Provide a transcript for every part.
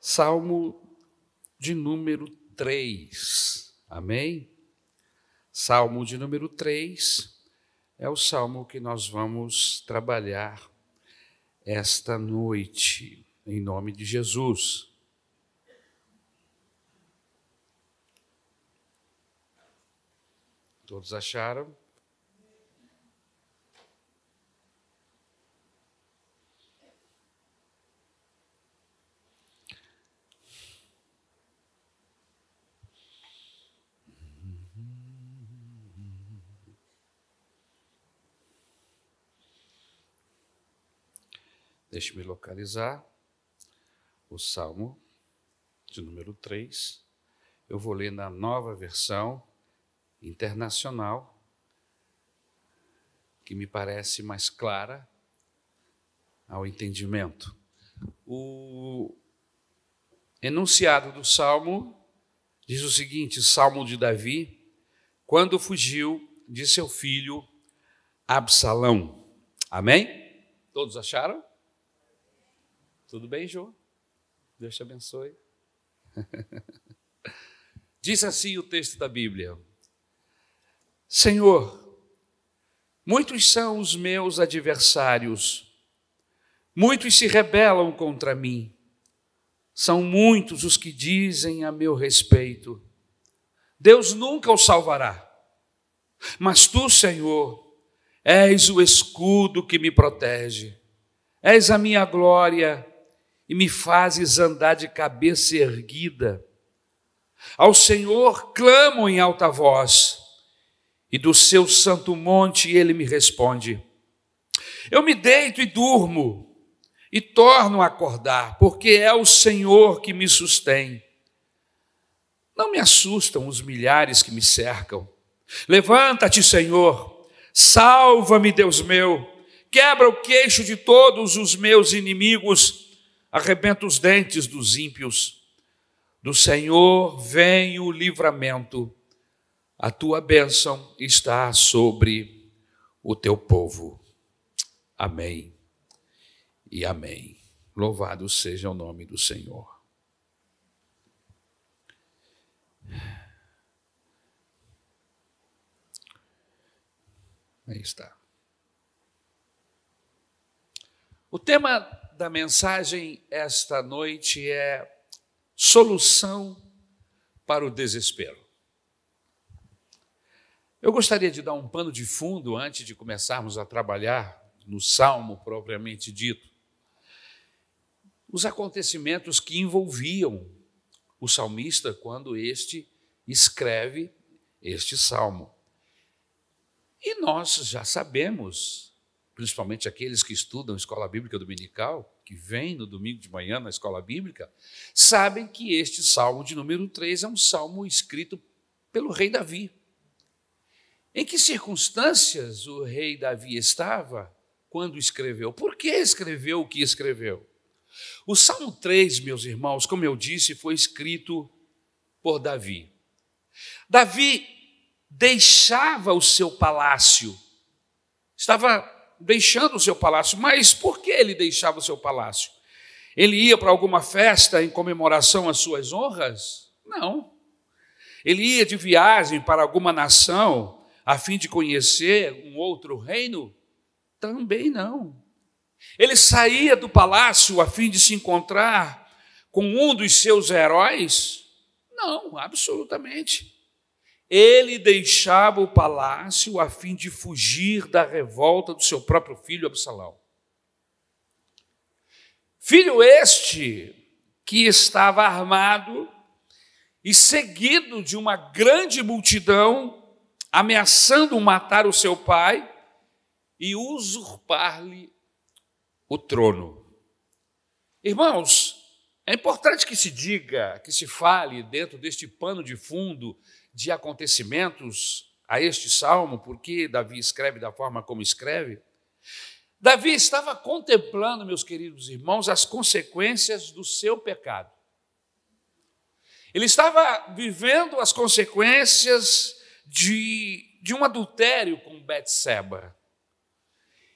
Salmo de número 3. Amém? Salmo de número 3 é o salmo que nós vamos trabalhar esta noite, em nome de Jesus. Todos acharam? Deixe-me localizar o Salmo de número 3. Eu vou ler na nova versão internacional, que me parece mais clara ao entendimento. O enunciado do Salmo diz o seguinte: Salmo de Davi, quando fugiu de seu filho Absalão. Amém? Todos acharam? Tudo bem, João? Deus te abençoe. Diz assim o texto da Bíblia: Senhor, muitos são os meus adversários, muitos se rebelam contra mim, são muitos os que dizem a meu respeito. Deus nunca o salvará, mas tu, Senhor, és o escudo que me protege, és a minha glória e me fazes andar de cabeça erguida. Ao Senhor clamo em alta voz, e do seu santo monte ele me responde. Eu me deito e durmo, e torno a acordar, porque é o Senhor que me sustém. Não me assustam os milhares que me cercam. Levanta-te, Senhor, salva-me, Deus meu, quebra o queixo de todos os meus inimigos arrebenta os dentes dos ímpios. Do Senhor vem o livramento, a tua bênção está sobre o teu povo. Amém e amém. Louvado seja o nome do Senhor. Aí está. O tema da mensagem esta noite é solução para o desespero. Eu gostaria de dar um pano de fundo antes de começarmos a trabalhar no salmo propriamente dito. Os acontecimentos que envolviam o salmista quando este escreve este salmo. E nós já sabemos principalmente aqueles que estudam escola bíblica dominical, que vêm no domingo de manhã na escola bíblica, sabem que este salmo de número 3 é um salmo escrito pelo rei Davi. Em que circunstâncias o rei Davi estava quando escreveu? Por que escreveu o que escreveu? O Salmo 3, meus irmãos, como eu disse, foi escrito por Davi. Davi deixava o seu palácio, estava deixando o seu palácio. Mas por que ele deixava o seu palácio? Ele ia para alguma festa em comemoração às suas honras? Não. Ele ia de viagem para alguma nação a fim de conhecer um outro reino? Também não. Ele saía do palácio a fim de se encontrar com um dos seus heróis? Não, absolutamente ele deixava o palácio a fim de fugir da revolta do seu próprio filho Absalão. Filho este que estava armado e seguido de uma grande multidão, ameaçando matar o seu pai e usurpar-lhe o trono. Irmãos, é importante que se diga, que se fale dentro deste pano de fundo de acontecimentos a este salmo, porque Davi escreve da forma como escreve. Davi estava contemplando, meus queridos irmãos, as consequências do seu pecado. Ele estava vivendo as consequências de, de um adultério com Betseba.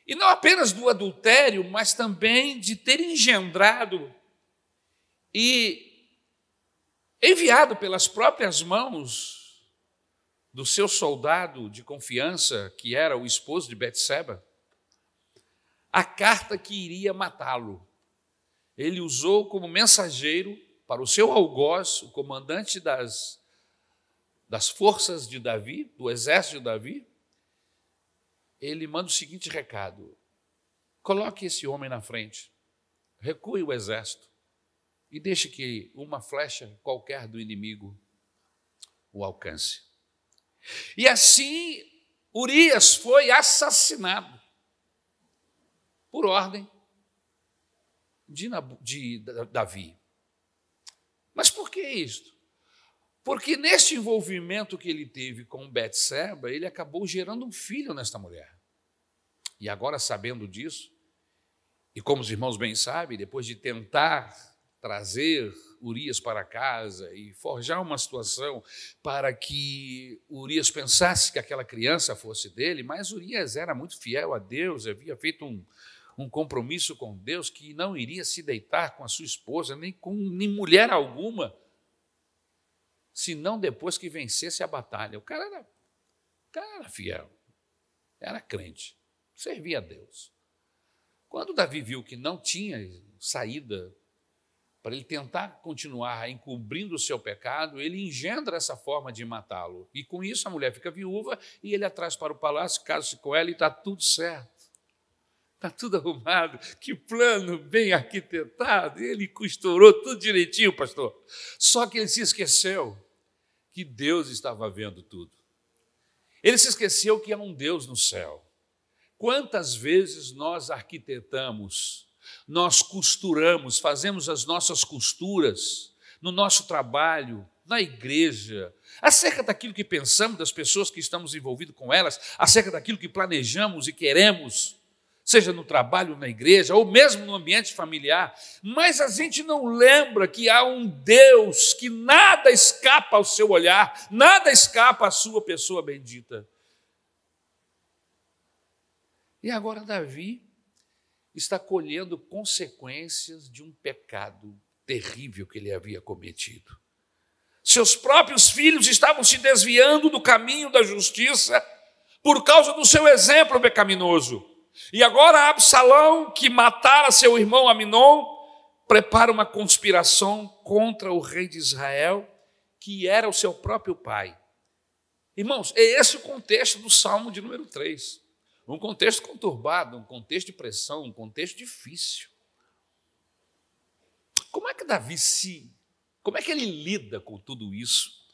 E não apenas do adultério, mas também de ter engendrado E enviado pelas próprias mãos do seu soldado de confiança, que era o esposo de Betseba, a carta que iria matá-lo. Ele usou como mensageiro para o seu algoz, o comandante das, das forças de Davi, do exército de Davi, ele manda o seguinte recado: coloque esse homem na frente, recue o exército e deixe que uma flecha qualquer do inimigo o alcance. E assim Urias foi assassinado por ordem de, de Davi. Mas por que isto? Porque neste envolvimento que ele teve com Betseba, ele acabou gerando um filho nesta mulher. E agora, sabendo disso, e como os irmãos bem sabem, depois de tentar trazer Urias para casa e forjar uma situação para que Urias pensasse que aquela criança fosse dele, mas Urias era muito fiel a Deus, havia feito um, um compromisso com Deus que não iria se deitar com a sua esposa, nem com nem mulher alguma, senão depois que vencesse a batalha. O cara era, o cara era fiel, era crente, servia a Deus. Quando Davi viu que não tinha saída para ele tentar continuar encobrindo o seu pecado, ele engendra essa forma de matá-lo. E com isso a mulher fica viúva e ele atrás para o palácio, casa-se com ela e está tudo certo. Está tudo arrumado, que plano bem arquitetado. Ele costurou tudo direitinho, pastor. Só que ele se esqueceu que Deus estava vendo tudo. Ele se esqueceu que há um Deus no céu. Quantas vezes nós arquitetamos, nós costuramos, fazemos as nossas costuras no nosso trabalho, na igreja, acerca daquilo que pensamos das pessoas que estamos envolvidos com elas, acerca daquilo que planejamos e queremos, seja no trabalho, na igreja, ou mesmo no ambiente familiar, mas a gente não lembra que há um Deus que nada escapa ao seu olhar, nada escapa à sua pessoa bendita. E agora Davi está colhendo consequências de um pecado terrível que ele havia cometido. Seus próprios filhos estavam se desviando do caminho da justiça por causa do seu exemplo pecaminoso. E agora Absalão, que matara seu irmão Aminon, prepara uma conspiração contra o rei de Israel, que era o seu próprio pai. Irmãos, é esse o contexto do Salmo de número 3. Um contexto conturbado, um contexto de pressão, um contexto difícil. Como é que Davi se. Como é que ele lida com tudo isso?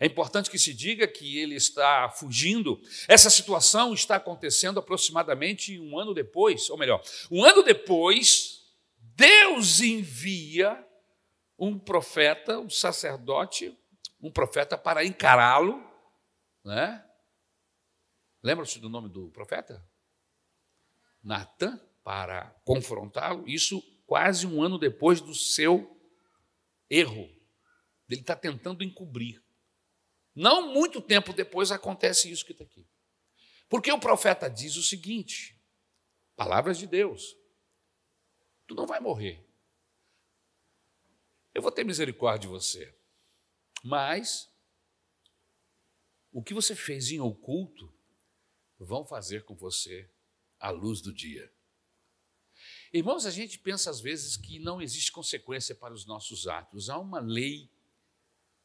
É importante que se diga que ele está fugindo. Essa situação está acontecendo aproximadamente um ano depois, ou melhor, um ano depois, Deus envia um profeta, um sacerdote, um profeta para encará-lo, né? Lembra-se do nome do profeta? Natan, para confrontá-lo, isso quase um ano depois do seu erro. Ele está tentando encobrir. Não muito tempo depois acontece isso que está aqui. Porque o profeta diz o seguinte: palavras de Deus, tu não vai morrer. Eu vou ter misericórdia de você. Mas o que você fez em oculto, vão fazer com você a luz do dia. Irmãos, a gente pensa às vezes que não existe consequência para os nossos atos. Há uma lei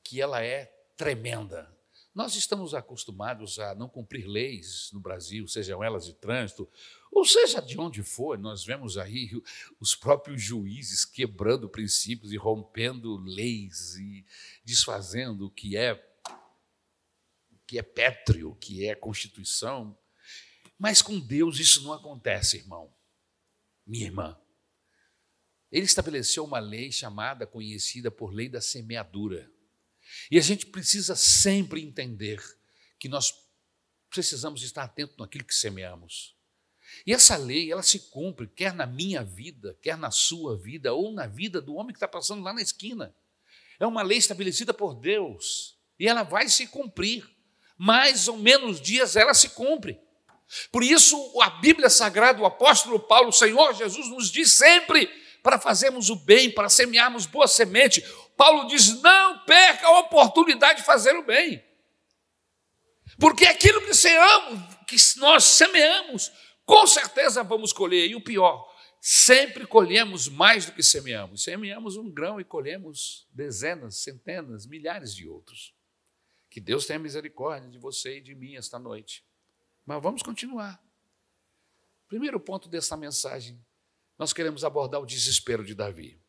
que ela é tremenda. Nós estamos acostumados a não cumprir leis no Brasil, sejam elas de trânsito, ou seja de onde for, nós vemos aí os próprios juízes quebrando princípios e rompendo leis e desfazendo o que é que é pétreo, que é constituição. Mas com Deus isso não acontece, irmão, minha irmã. Ele estabeleceu uma lei chamada, conhecida por lei da semeadura. E a gente precisa sempre entender que nós precisamos estar atentos naquilo que semeamos. E essa lei, ela se cumpre, quer na minha vida, quer na sua vida, ou na vida do homem que está passando lá na esquina. É uma lei estabelecida por Deus e ela vai se cumprir. Mais ou menos dias ela se cumpre. Por isso, a Bíblia Sagrada, o apóstolo Paulo, o Senhor Jesus nos diz sempre: para fazermos o bem, para semearmos boa semente. Paulo diz: não perca a oportunidade de fazer o bem. Porque aquilo que seamos, que nós semeamos, com certeza vamos colher. E o pior, sempre colhemos mais do que semeamos. Semeamos um grão e colhemos dezenas, centenas, milhares de outros. Que Deus tenha misericórdia de você e de mim esta noite. Mas vamos continuar. Primeiro ponto dessa mensagem, nós queremos abordar o desespero de Davi.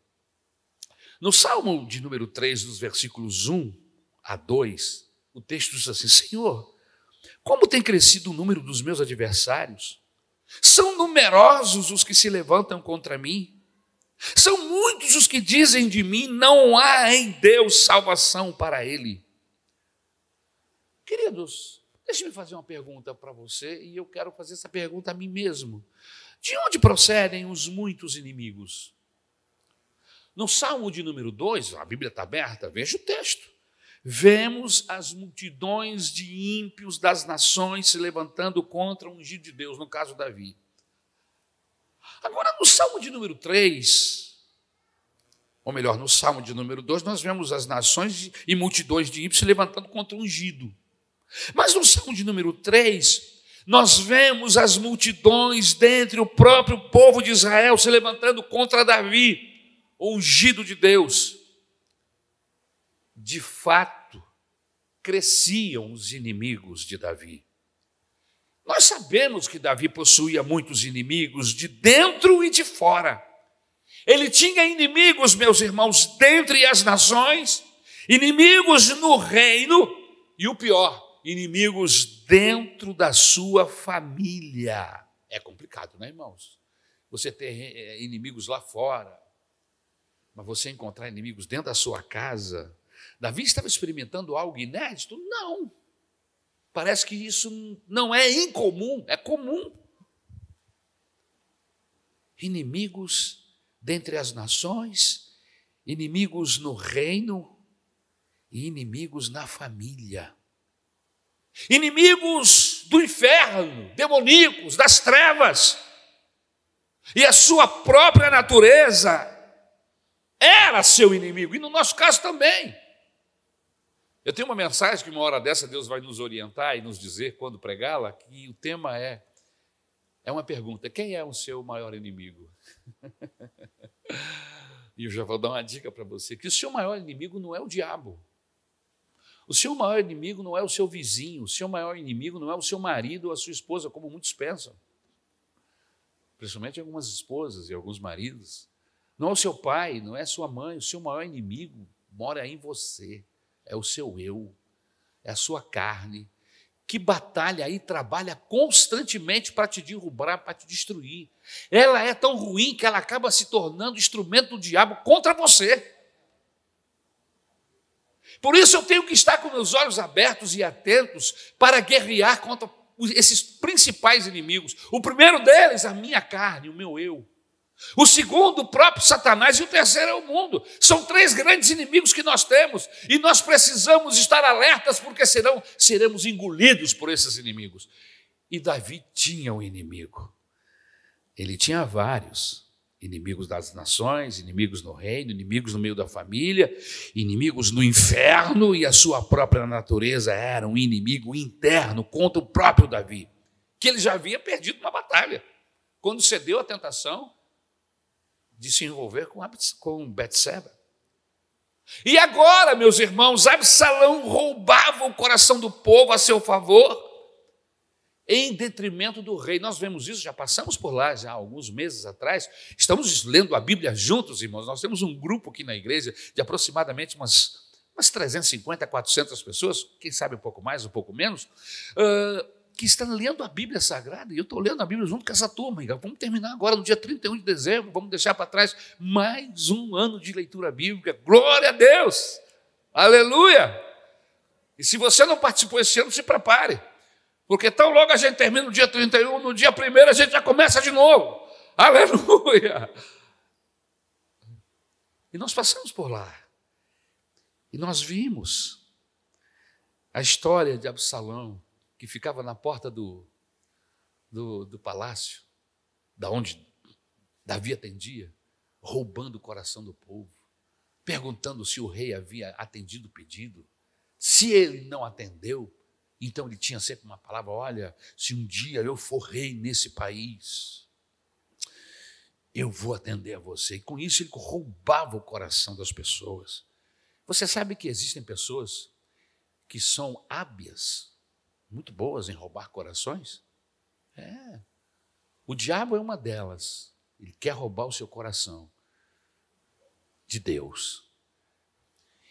No Salmo de número 3, dos versículos 1 a 2, o texto diz assim: Senhor, como tem crescido o número dos meus adversários? São numerosos os que se levantam contra mim. São muitos os que dizem de mim: não há em Deus salvação para ele. Queridos, deixe-me fazer uma pergunta para você e eu quero fazer essa pergunta a mim mesmo. De onde procedem os muitos inimigos? No Salmo de número 2, a Bíblia está aberta, veja o texto. Vemos as multidões de ímpios das nações se levantando contra o ungido de Deus, no caso Davi. Agora, no Salmo de número 3, ou melhor, no Salmo de número 2, nós vemos as nações e multidões de ímpios se levantando contra o ungido. Mas no Salmo de número 3, nós vemos as multidões dentre o próprio povo de Israel se levantando contra Davi, ungido de Deus de fato, cresciam os inimigos de Davi. Nós sabemos que Davi possuía muitos inimigos de dentro e de fora. Ele tinha inimigos, meus irmãos, dentre as nações, inimigos no reino e o pior, inimigos dentro da sua família. É complicado, né, irmãos? Você ter eh, inimigos lá fora, mas você encontrar inimigos dentro da sua casa, Davi estava experimentando algo inédito? Não. Parece que isso não é incomum, é comum. Inimigos dentre as nações, inimigos no reino e inimigos na família. Inimigos do inferno, demoníacos, das trevas. E a sua própria natureza era seu inimigo, e no nosso caso também. Eu tenho uma mensagem que uma hora dessa Deus vai nos orientar e nos dizer quando pregá-la, que o tema é é uma pergunta: quem é o seu maior inimigo? e eu já vou dar uma dica para você: que o seu maior inimigo não é o diabo. O seu maior inimigo não é o seu vizinho, o seu maior inimigo não é o seu marido ou a sua esposa, como muitos pensam. Principalmente algumas esposas e alguns maridos. Não é o seu pai, não é a sua mãe, o seu maior inimigo mora em você é o seu eu, é a sua carne, que batalha e trabalha constantemente para te derrubar, para te destruir. Ela é tão ruim que ela acaba se tornando instrumento do diabo contra você. Por isso eu tenho que estar com meus olhos abertos e atentos para guerrear contra esses principais inimigos. O primeiro deles, a minha carne, o meu eu. O segundo, o próprio Satanás, e o terceiro é o mundo. São três grandes inimigos que nós temos, e nós precisamos estar alertas, porque senão seremos engolidos por esses inimigos. E Davi tinha um inimigo. Ele tinha vários: inimigos das nações, inimigos no reino, inimigos no meio da família, inimigos no inferno, e a sua própria natureza era um inimigo interno contra o próprio Davi, que ele já havia perdido uma batalha. Quando cedeu à tentação, de se envolver com, com Betseba. E agora, meus irmãos, Absalão roubava o coração do povo a seu favor, em detrimento do rei. Nós vemos isso, já passamos por lá já alguns meses atrás. Estamos lendo a Bíblia juntos, irmãos. Nós temos um grupo aqui na igreja de aproximadamente umas, umas 350, 400 pessoas, quem sabe um pouco mais, um pouco menos. Uh, que estão lendo a Bíblia Sagrada, e eu estou lendo a Bíblia junto com essa turma. Vamos terminar agora no dia 31 de dezembro, vamos deixar para trás mais um ano de leitura bíblica. Glória a Deus! Aleluia! E se você não participou esse ano, se prepare, porque tão logo a gente termina no dia 31, no dia 1 a gente já começa de novo. Aleluia! E nós passamos por lá, e nós vimos a história de Absalão, que ficava na porta do, do, do palácio, da onde Davi atendia, roubando o coração do povo, perguntando se o rei havia atendido o pedido. Se ele não atendeu, então ele tinha sempre uma palavra: olha, se um dia eu for rei nesse país, eu vou atender a você. E com isso ele roubava o coração das pessoas. Você sabe que existem pessoas que são hábias, muito boas em roubar corações? É. O diabo é uma delas. Ele quer roubar o seu coração de Deus.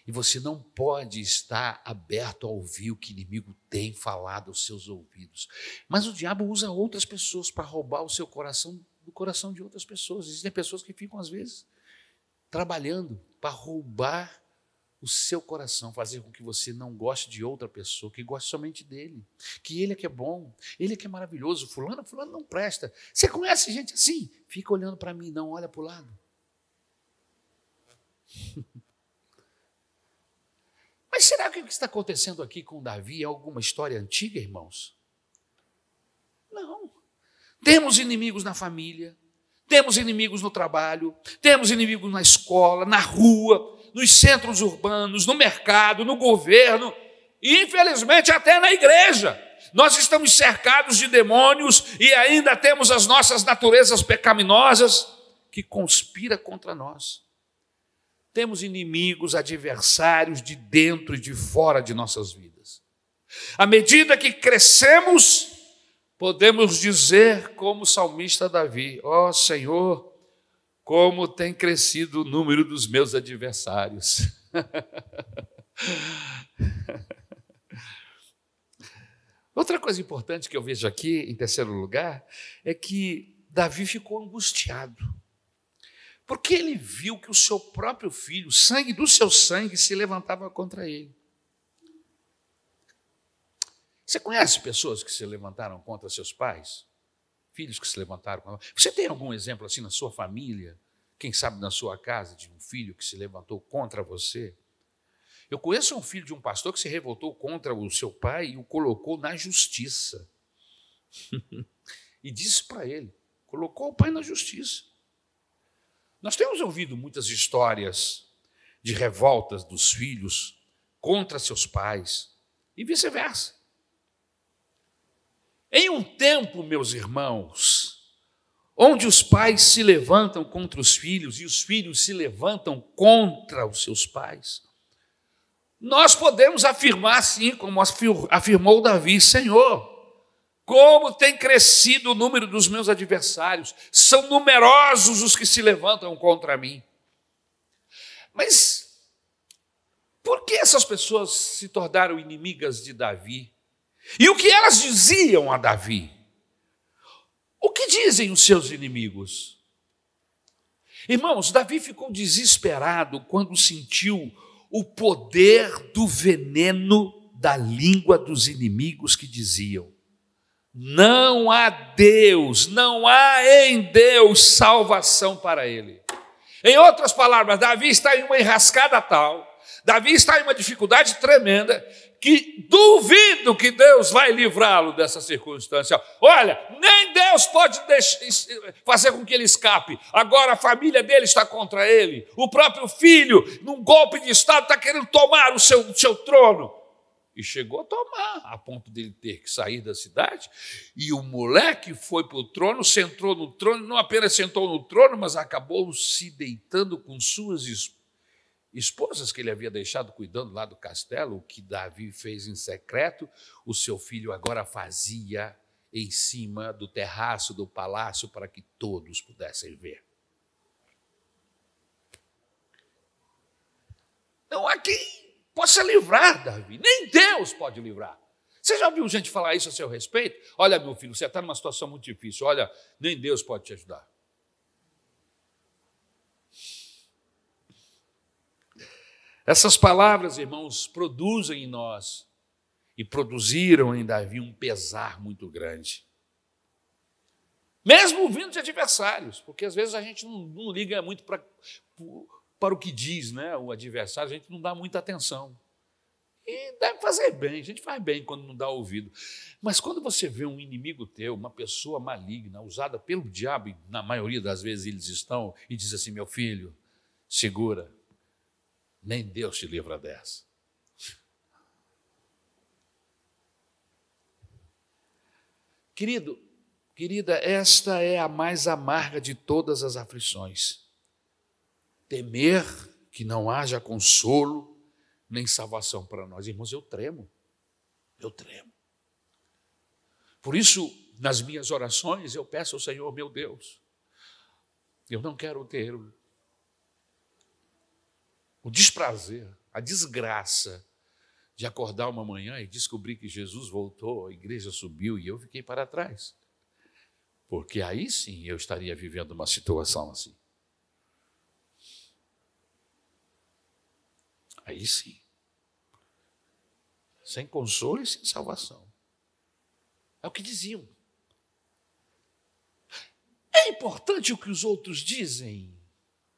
E você não pode estar aberto a ouvir o que o inimigo tem falado aos seus ouvidos. Mas o diabo usa outras pessoas para roubar o seu coração do coração de outras pessoas. Existem pessoas que ficam, às vezes, trabalhando para roubar o seu coração, fazer com que você não goste de outra pessoa, que goste somente dele, que ele é que é bom, ele é que é maravilhoso, fulano, fulano não presta. Você conhece gente assim? Fica olhando para mim, não olha para o lado. Mas será que o que está acontecendo aqui com Davi é alguma história antiga, irmãos? Não. Temos inimigos na família, temos inimigos no trabalho, temos inimigos na escola, na rua, nos centros urbanos, no mercado, no governo e, infelizmente, até na igreja. Nós estamos cercados de demônios e ainda temos as nossas naturezas pecaminosas que conspira contra nós. Temos inimigos, adversários de dentro e de fora de nossas vidas. À medida que crescemos, podemos dizer, como o salmista Davi: Ó oh, Senhor, como tem crescido o número dos meus adversários. Outra coisa importante que eu vejo aqui, em terceiro lugar, é que Davi ficou angustiado. Porque ele viu que o seu próprio filho, o sangue do seu sangue, se levantava contra ele. Você conhece pessoas que se levantaram contra seus pais? Filhos que se levantaram contra. Você tem algum exemplo assim na sua família? Quem sabe na sua casa, de um filho que se levantou contra você? Eu conheço um filho de um pastor que se revoltou contra o seu pai e o colocou na justiça. e disse para ele: colocou o pai na justiça. Nós temos ouvido muitas histórias de revoltas dos filhos contra seus pais e vice-versa. Em um tempo, meus irmãos, onde os pais se levantam contra os filhos e os filhos se levantam contra os seus pais, nós podemos afirmar, assim como afirmou Davi: Senhor, como tem crescido o número dos meus adversários, são numerosos os que se levantam contra mim. Mas por que essas pessoas se tornaram inimigas de Davi? E o que elas diziam a Davi? O que dizem os seus inimigos? Irmãos, Davi ficou desesperado quando sentiu o poder do veneno da língua dos inimigos que diziam: não há Deus, não há em Deus salvação para ele. Em outras palavras, Davi está em uma enrascada tal, Davi está em uma dificuldade tremenda, que duvido que Deus vai livrá-lo dessa circunstância. Olha, nem Deus pode fazer com que ele escape. Agora a família dele está contra ele. O próprio filho, num golpe de Estado, está querendo tomar o seu, o seu trono. E chegou a tomar, a ponto dele ter que sair da cidade. E o moleque foi para o trono, sentou no trono, não apenas sentou no trono, mas acabou se deitando com suas esposas que ele havia deixado cuidando lá do castelo, o que Davi fez em secreto, o seu filho agora fazia em cima do terraço do palácio para que todos pudessem ver. Então, aqui possa livrar Davi. Nem Deus pode livrar. Você já ouviu gente falar isso a seu respeito? Olha, meu filho, você está numa situação muito difícil. Olha, nem Deus pode te ajudar. Essas palavras, irmãos, produzem em nós e produziram em Davi um pesar muito grande. Mesmo vindo de adversários, porque às vezes a gente não, não liga muito para para o que diz né, o adversário, a gente não dá muita atenção. E deve fazer bem, a gente faz bem quando não dá ouvido. Mas quando você vê um inimigo teu, uma pessoa maligna, usada pelo diabo, e na maioria das vezes eles estão, e diz assim: meu filho, segura, nem Deus te livra dessa. Querido, querida, esta é a mais amarga de todas as aflições. Temer que não haja consolo nem salvação para nós. Irmãos, eu tremo, eu tremo. Por isso, nas minhas orações, eu peço ao Senhor, meu Deus, eu não quero ter o desprazer, a desgraça de acordar uma manhã e descobrir que Jesus voltou, a igreja subiu e eu fiquei para trás. Porque aí sim eu estaria vivendo uma situação assim. Aí sim. Sem consolo e sem salvação. É o que diziam. É importante o que os outros dizem,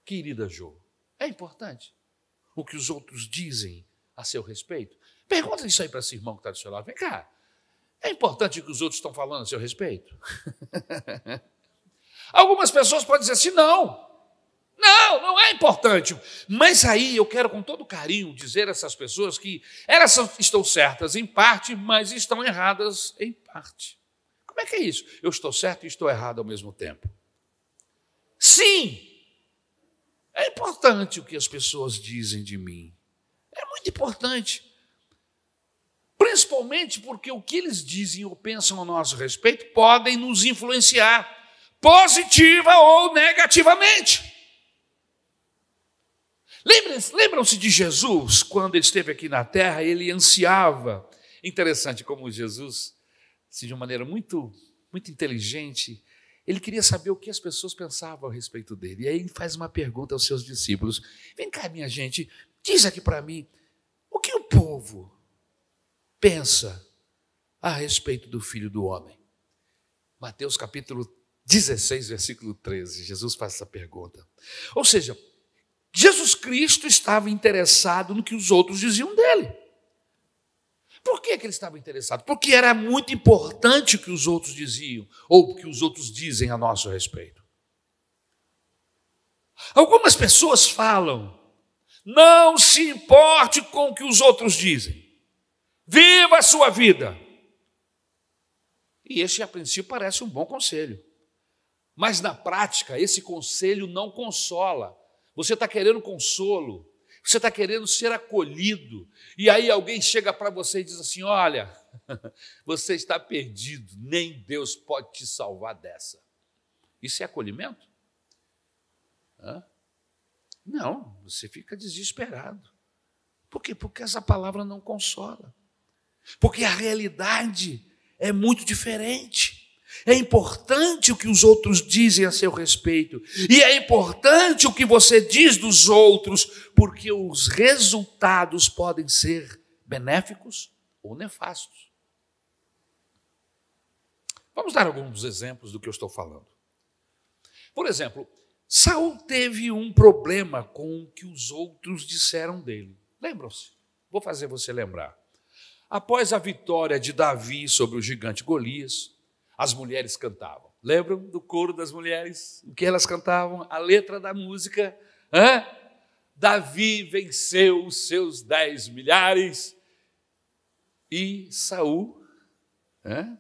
querida Jo. É importante o que os outros dizem a seu respeito. Pergunta isso aí para esse irmão que está do seu lado. Vem cá. É importante o que os outros estão falando a seu respeito? Algumas pessoas podem dizer assim: não. Não, não é importante. Mas aí eu quero, com todo carinho, dizer a essas pessoas que elas estão certas em parte, mas estão erradas em parte. Como é que é isso? Eu estou certo e estou errado ao mesmo tempo. Sim, é importante o que as pessoas dizem de mim. É muito importante. Principalmente porque o que eles dizem ou pensam a nosso respeito podem nos influenciar, positiva ou negativamente. Lembram-se de Jesus, quando ele esteve aqui na terra, ele ansiava. Interessante como Jesus, assim, de uma maneira muito, muito inteligente, ele queria saber o que as pessoas pensavam a respeito dele. E aí ele faz uma pergunta aos seus discípulos: Vem cá, minha gente, diz aqui para mim, o que o povo pensa a respeito do filho do homem? Mateus capítulo 16, versículo 13. Jesus faz essa pergunta. Ou seja, Jesus Cristo estava interessado no que os outros diziam dele. Por que, que ele estava interessado? Porque era muito importante o que os outros diziam, ou o que os outros dizem a nosso respeito. Algumas pessoas falam, não se importe com o que os outros dizem, viva a sua vida. E este, a princípio, parece um bom conselho. Mas na prática, esse conselho não consola, você está querendo consolo, você está querendo ser acolhido, e aí alguém chega para você e diz assim: Olha, você está perdido, nem Deus pode te salvar dessa. Isso é acolhimento? Hã? Não, você fica desesperado. Por quê? Porque essa palavra não consola. Porque a realidade é muito diferente. É importante o que os outros dizem a seu respeito. E é importante o que você diz dos outros, porque os resultados podem ser benéficos ou nefastos. Vamos dar alguns exemplos do que eu estou falando. Por exemplo, Saul teve um problema com o que os outros disseram dele. Lembram-se? Vou fazer você lembrar. Após a vitória de Davi sobre o gigante Golias, as mulheres cantavam. Lembram do coro das mulheres? O que elas cantavam? A letra da música. Hã? Davi venceu os seus dez milhares e Saul hã?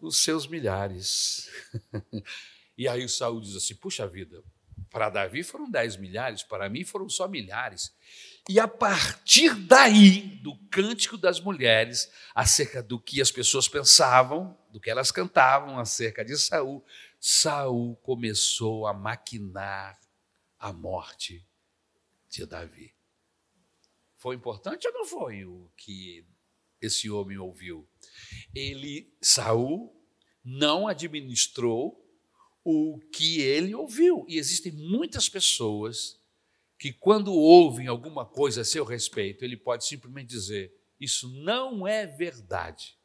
os seus milhares. e aí o Saul diz assim: puxa vida, para Davi foram dez milhares, para mim foram só milhares. E a partir daí, do cântico das mulheres, acerca do que as pessoas pensavam, do que elas cantavam acerca de Saul, Saul começou a maquinar a morte de Davi. Foi importante ou não foi o que esse homem ouviu? Ele, Saul, não administrou o que ele ouviu. E existem muitas pessoas que, quando ouvem alguma coisa a seu respeito, ele pode simplesmente dizer: Isso não é verdade.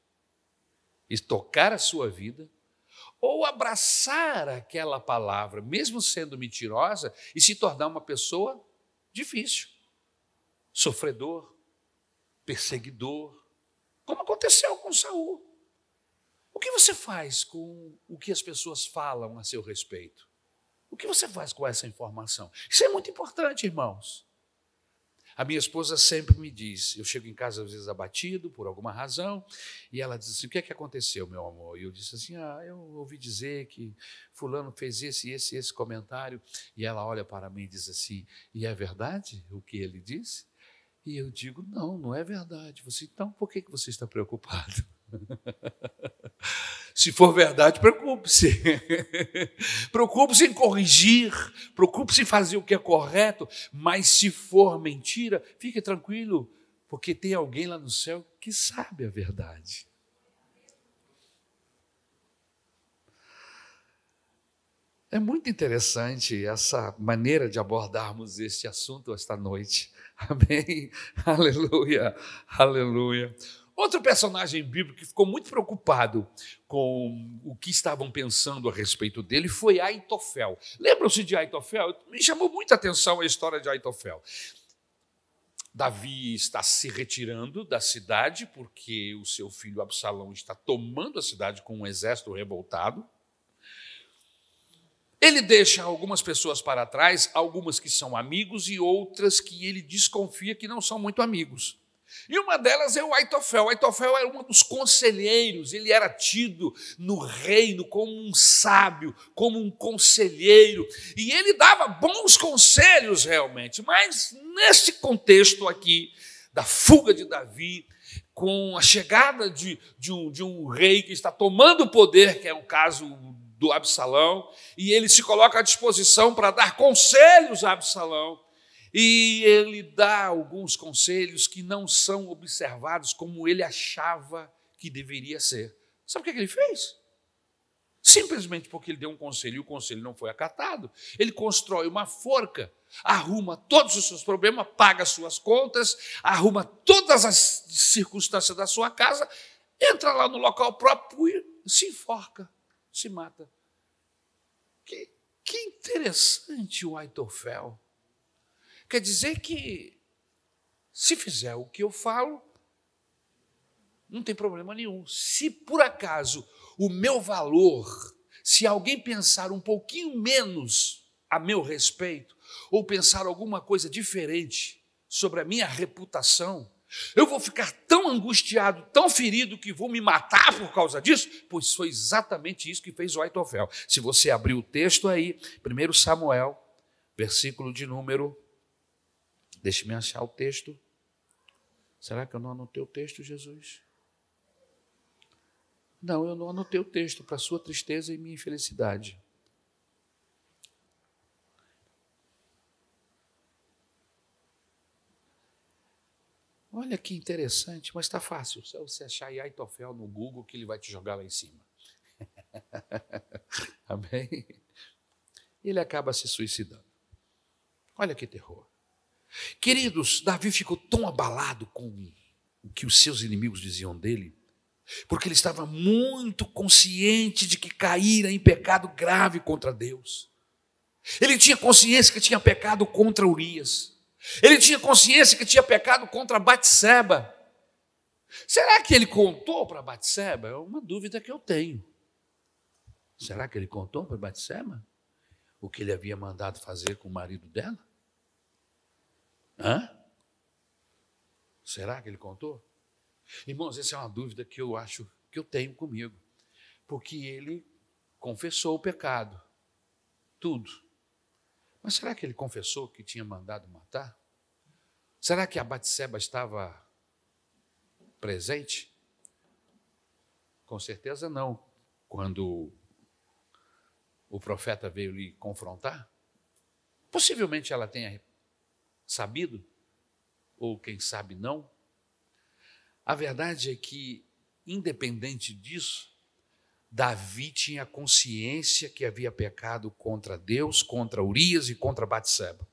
E tocar a sua vida, ou abraçar aquela palavra, mesmo sendo mentirosa, e se tornar uma pessoa difícil, sofredor, perseguidor, como aconteceu com Saul. O que você faz com o que as pessoas falam a seu respeito? O que você faz com essa informação? Isso é muito importante, irmãos. A minha esposa sempre me diz, eu chego em casa às vezes abatido por alguma razão, e ela diz assim: "O que é que aconteceu, meu amor?" E eu disse assim: "Ah, eu ouvi dizer que fulano fez esse, esse, esse comentário". E ela olha para mim e diz assim: "E é verdade o que ele disse?" E eu digo: "Não, não é verdade". Você então, por que que você está preocupado? Se for verdade, preocupe-se. preocupe-se em corrigir, preocupe-se em fazer o que é correto, mas se for mentira, fique tranquilo, porque tem alguém lá no céu que sabe a verdade. É muito interessante essa maneira de abordarmos este assunto esta noite. Amém? Aleluia, aleluia. Outro personagem bíblico que ficou muito preocupado com o que estavam pensando a respeito dele foi Aitofel. Lembram-se de Aitofel? Me chamou muita atenção a história de Aitofel. Davi está se retirando da cidade porque o seu filho Absalão está tomando a cidade com um exército revoltado. Ele deixa algumas pessoas para trás, algumas que são amigos e outras que ele desconfia que não são muito amigos. E uma delas é o Aitofel. O Aitofel era um dos conselheiros, ele era tido no reino como um sábio, como um conselheiro, e ele dava bons conselhos realmente. Mas nesse contexto aqui, da fuga de Davi, com a chegada de, de, um, de um rei que está tomando o poder, que é o caso do Absalão, e ele se coloca à disposição para dar conselhos a Absalão. E ele dá alguns conselhos que não são observados como ele achava que deveria ser. Sabe o que, é que ele fez? Simplesmente porque ele deu um conselho e o conselho não foi acatado, ele constrói uma forca, arruma todos os seus problemas, paga as suas contas, arruma todas as circunstâncias da sua casa, entra lá no local próprio e se enforca, se mata. Que, que interessante o Aitofel. Quer dizer que, se fizer o que eu falo, não tem problema nenhum. Se por acaso o meu valor, se alguém pensar um pouquinho menos a meu respeito, ou pensar alguma coisa diferente sobre a minha reputação, eu vou ficar tão angustiado, tão ferido, que vou me matar por causa disso? Pois foi exatamente isso que fez o Aitofel. Se você abrir o texto aí, 1 Samuel, versículo de número Deixe-me achar o texto. Será que eu não anotei o texto, Jesus? Não, eu não anotei o texto para sua tristeza e minha infelicidade. Olha que interessante, mas está fácil. Se você achar Aitofel no Google, que ele vai te jogar lá em cima. Amém? Ele acaba se suicidando. Olha que terror. Queridos, Davi ficou tão abalado com o que os seus inimigos diziam dele, porque ele estava muito consciente de que caíra em pecado grave contra Deus. Ele tinha consciência que tinha pecado contra Urias. Ele tinha consciência que tinha pecado contra Batseba. Será que ele contou para Batseba? É uma dúvida que eu tenho. Será que ele contou para Batseba o que ele havia mandado fazer com o marido dela? Hã? Será que ele contou? Irmãos, essa é uma dúvida que eu acho que eu tenho comigo. Porque ele confessou o pecado. Tudo. Mas será que ele confessou que tinha mandado matar? Será que a Batseba estava presente? Com certeza não. Quando o profeta veio lhe confrontar, possivelmente ela tenha sabido, ou quem sabe não. A verdade é que, independente disso, Davi tinha consciência que havia pecado contra Deus, contra Urias e contra Batseba.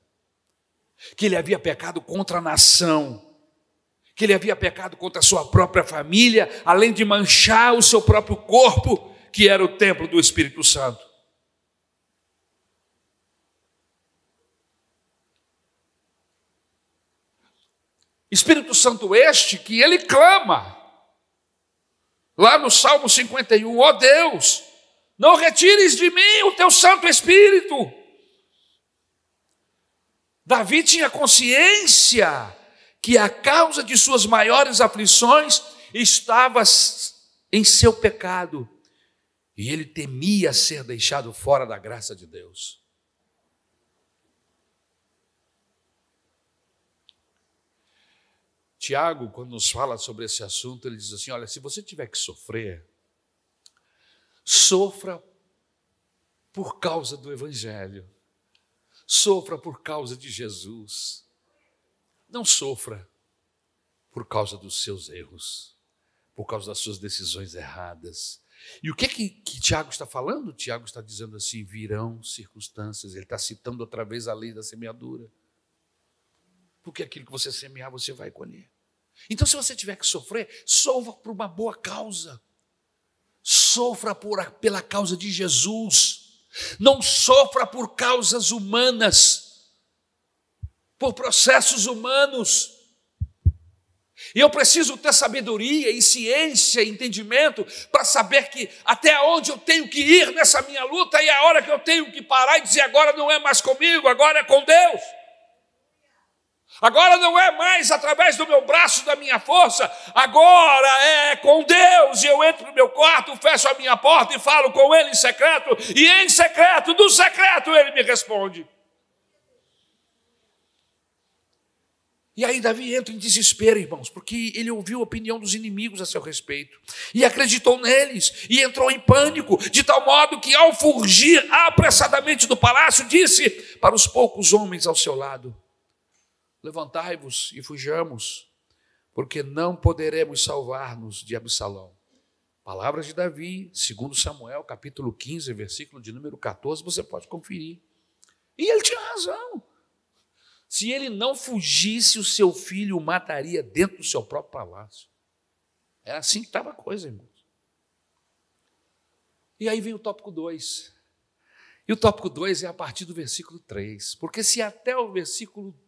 Que ele havia pecado contra a nação, que ele havia pecado contra a sua própria família, além de manchar o seu próprio corpo, que era o templo do Espírito Santo. Espírito Santo este que ele clama, lá no Salmo 51, ó oh Deus, não retires de mim o teu Santo Espírito. Davi tinha consciência que a causa de suas maiores aflições estava em seu pecado, e ele temia ser deixado fora da graça de Deus. Tiago, quando nos fala sobre esse assunto, ele diz assim: olha, se você tiver que sofrer, sofra por causa do Evangelho, sofra por causa de Jesus, não sofra por causa dos seus erros, por causa das suas decisões erradas. E o que que, que Tiago está falando? Tiago está dizendo assim: virão circunstâncias, ele está citando outra vez a lei da semeadura. Porque aquilo que você semear, você vai colher. Então, se você tiver que sofrer, sofra por uma boa causa. Sofra por, pela causa de Jesus. Não sofra por causas humanas, por processos humanos. E eu preciso ter sabedoria e ciência e entendimento para saber que até onde eu tenho que ir nessa minha luta e a hora que eu tenho que parar e dizer agora não é mais comigo, agora é com Deus. Agora não é mais através do meu braço, da minha força, agora é com Deus. E eu entro no meu quarto, fecho a minha porta e falo com Ele em secreto, e em secreto, do secreto, Ele me responde. E aí Davi entra em desespero, irmãos, porque ele ouviu a opinião dos inimigos a seu respeito e acreditou neles e entrou em pânico, de tal modo que ao fugir apressadamente do palácio, disse para os poucos homens ao seu lado: Levantai-vos e fujamos, porque não poderemos salvar-nos de Absalão. Palavras de Davi, segundo Samuel, capítulo 15, versículo de número 14, você pode conferir. E ele tinha razão. Se ele não fugisse, o seu filho o mataria dentro do seu próprio palácio. Era assim que estava a coisa, irmãos. E aí vem o tópico 2. E o tópico 2 é a partir do versículo 3. Porque se até o versículo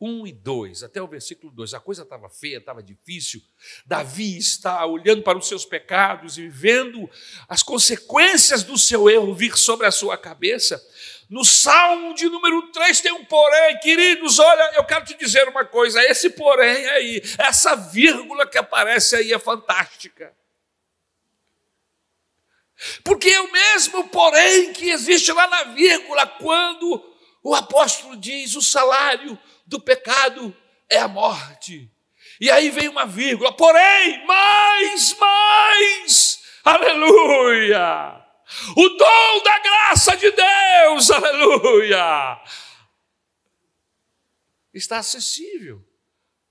1 e 2, até o versículo 2, a coisa estava feia, estava difícil. Davi está olhando para os seus pecados e vendo as consequências do seu erro vir sobre a sua cabeça. No Salmo de número 3 tem um porém, queridos, olha, eu quero te dizer uma coisa, esse porém aí, essa vírgula que aparece aí é fantástica. Porque é o mesmo porém que existe lá na vírgula, quando o apóstolo diz o salário do pecado é a morte. E aí vem uma vírgula, porém, mais, mais, aleluia. O dom da graça de Deus, aleluia, está acessível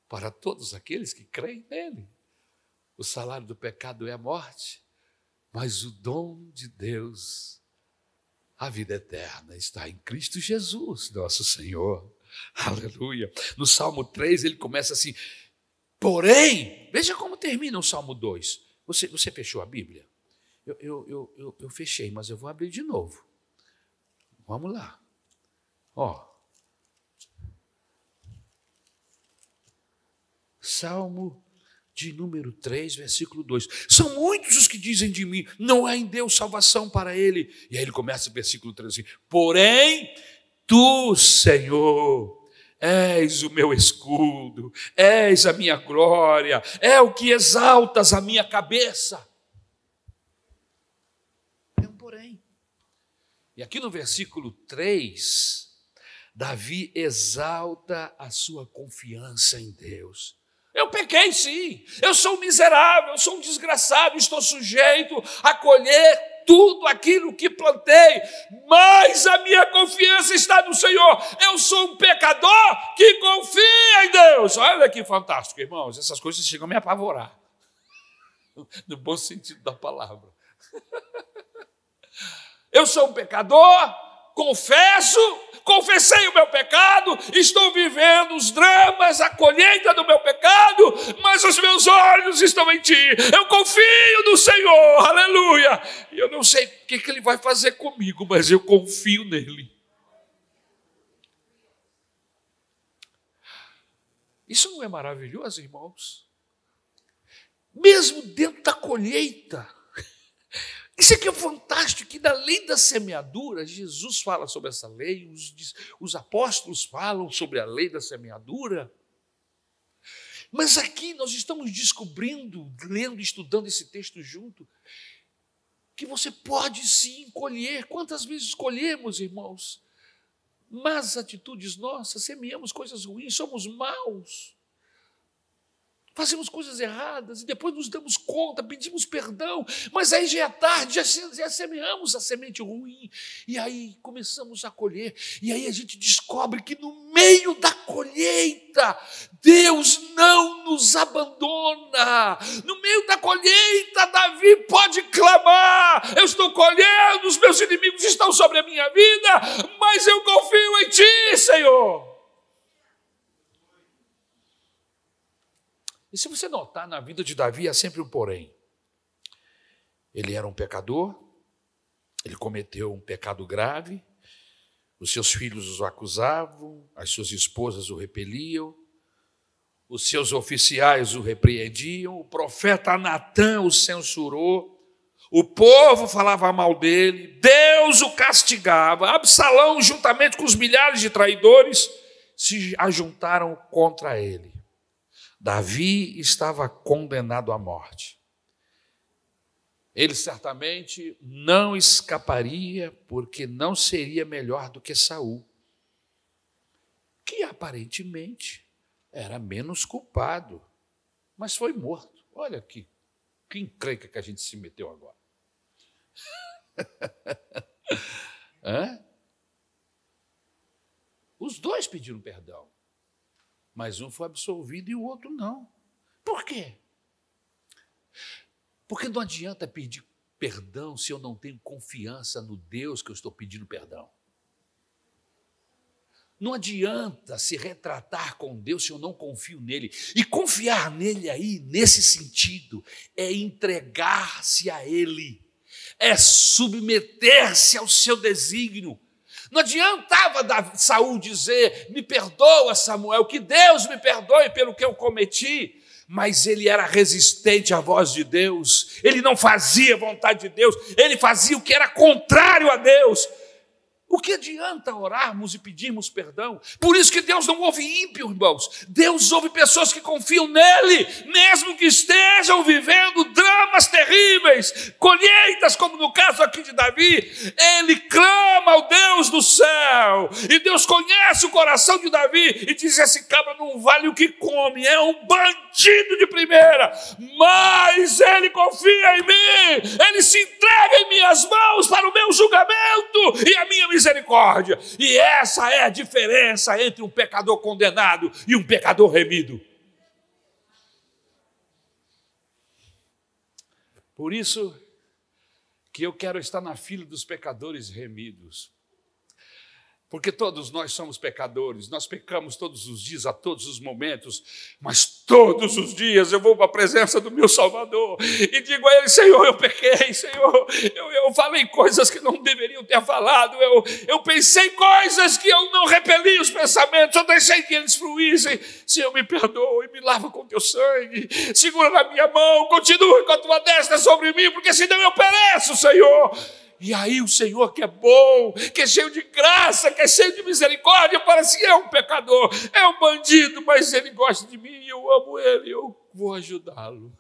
para todos aqueles que creem nele. O salário do pecado é a morte, mas o dom de Deus, a vida eterna, está em Cristo Jesus, nosso Senhor. Aleluia. No Salmo 3 ele começa assim: porém, veja como termina o Salmo 2. Você, você fechou a Bíblia? Eu, eu, eu, eu, eu fechei, mas eu vou abrir de novo. Vamos lá. Ó. Salmo de número 3, versículo 2. São muitos os que dizem de mim, não há em Deus salvação para ele. E aí ele começa o versículo 3 assim: Porém, Tu, Senhor, és o meu escudo, és a minha glória, é o que exaltas a minha cabeça. É um porém. E aqui no versículo 3, Davi exalta a sua confiança em Deus. Eu pequei sim, eu sou miserável, eu sou um desgraçado, estou sujeito a colher tudo aquilo que plantei, mas a minha confiança está no Senhor. Eu sou um pecador que confia em Deus. Olha que fantástico, irmãos. Essas coisas chegam a me apavorar, no bom sentido da palavra. Eu sou um pecador, confesso, confessei o meu pecado, estou vivendo os dramas, a colheita do meu pecado, mas os meus olhos estão em Ti. Eu confio no Senhor, aleluia. E eu não sei o que, que Ele vai fazer comigo, mas eu confio nele. Isso não é maravilhoso, irmãos? Mesmo dentro da colheita. Isso aqui é fantástico, que na lei da semeadura, Jesus fala sobre essa lei, os, os apóstolos falam sobre a lei da semeadura. Mas aqui nós estamos descobrindo, lendo, estudando esse texto junto, que você pode sim colher. Quantas vezes colhemos, irmãos? Más atitudes nossas, semeamos coisas ruins, somos maus fazemos coisas erradas e depois nos damos conta, pedimos perdão, mas aí já é tarde, já, semeamos a semente ruim, e aí começamos a colher, e aí a gente descobre que no meio da colheita, Deus não nos abandona. No meio da colheita, Davi pode clamar: Eu estou colhendo, os meus inimigos estão sobre a minha vida, mas eu confio em Ti, Senhor. E se você notar, na vida de Davi há sempre um porém. Ele era um pecador, ele cometeu um pecado grave, os seus filhos o acusavam, as suas esposas o repeliam, os seus oficiais o repreendiam, o profeta Natã o censurou, o povo falava mal dele, Deus o castigava, Absalão, juntamente com os milhares de traidores, se ajuntaram contra ele. Davi estava condenado à morte. Ele certamente não escaparia porque não seria melhor do que Saul, que aparentemente era menos culpado, mas foi morto. Olha que, que encrenca que a gente se meteu agora. Os dois pediram perdão mas um foi absolvido e o outro não. Por quê? Porque não adianta pedir perdão se eu não tenho confiança no Deus que eu estou pedindo perdão. Não adianta se retratar com Deus se eu não confio nele. E confiar nele aí, nesse sentido, é entregar-se a ele, é submeter-se ao seu desígnio, não adiantava Saul dizer: "Me perdoa, Samuel, que Deus me perdoe pelo que eu cometi". Mas ele era resistente à voz de Deus. Ele não fazia vontade de Deus, ele fazia o que era contrário a Deus. O que adianta orarmos e pedirmos perdão? Por isso que Deus não ouve ímpio, irmãos. Deus ouve pessoas que confiam nele, mesmo que estejam vivendo dramas terríveis, colheitas, como no caso aqui de Davi. Ele clama ao Deus do céu, e Deus conhece o coração de Davi e diz: Esse cabra não vale o que come, é um bandido de primeira, mas ele confia em mim, ele se entrega em minhas mãos para o meu julgamento e a minha misericórdia. E essa é a diferença entre um pecador condenado e um pecador remido. Por isso que eu quero estar na fila dos pecadores remidos. Porque todos nós somos pecadores, nós pecamos todos os dias, a todos os momentos, mas todos os dias eu vou para a presença do meu Salvador e digo a Ele: Senhor, eu pequei, Senhor, eu, eu falei coisas que não deveriam ter falado, eu, eu pensei coisas que eu não repeli os pensamentos, eu deixei que eles fluíssem. Senhor, me perdoe, me lava com teu sangue, segura na minha mão, continue com a tua destra sobre mim, porque senão eu pereço, Senhor. E aí o Senhor que é bom, que é cheio de graça, que é cheio de misericórdia, parece que é um pecador, é um bandido, mas ele gosta de mim, eu amo ele, eu vou ajudá-lo.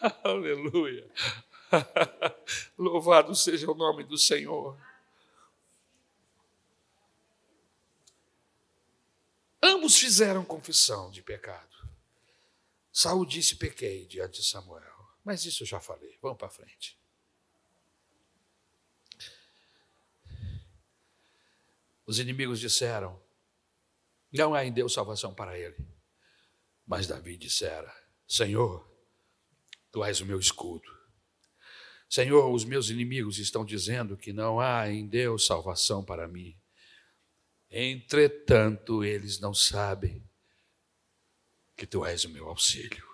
Aleluia. Louvado seja o nome do Senhor. Ambos fizeram confissão de pecado. Saul disse: pequei diante de Samuel. Mas isso eu já falei. Vamos para frente. Os inimigos disseram: Não há em Deus salvação para ele. Mas Davi dissera: Senhor, tu és o meu escudo. Senhor, os meus inimigos estão dizendo que não há em Deus salvação para mim. Entretanto, eles não sabem que tu és o meu auxílio.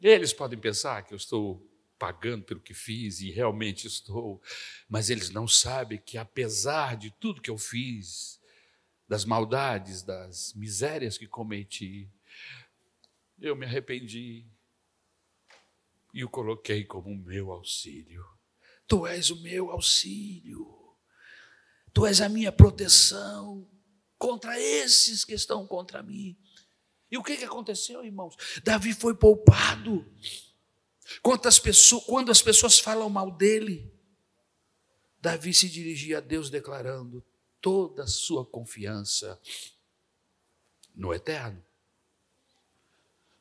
Eles podem pensar que eu estou pagando pelo que fiz e realmente estou, mas eles não sabem que apesar de tudo que eu fiz, das maldades, das misérias que cometi, eu me arrependi e o coloquei como meu auxílio. Tu és o meu auxílio, tu és a minha proteção contra esses que estão contra mim. E o que, que aconteceu, irmãos? Davi foi poupado. Quantas pessoas, quando as pessoas falam mal dele, Davi se dirigia a Deus declarando toda a sua confiança no eterno.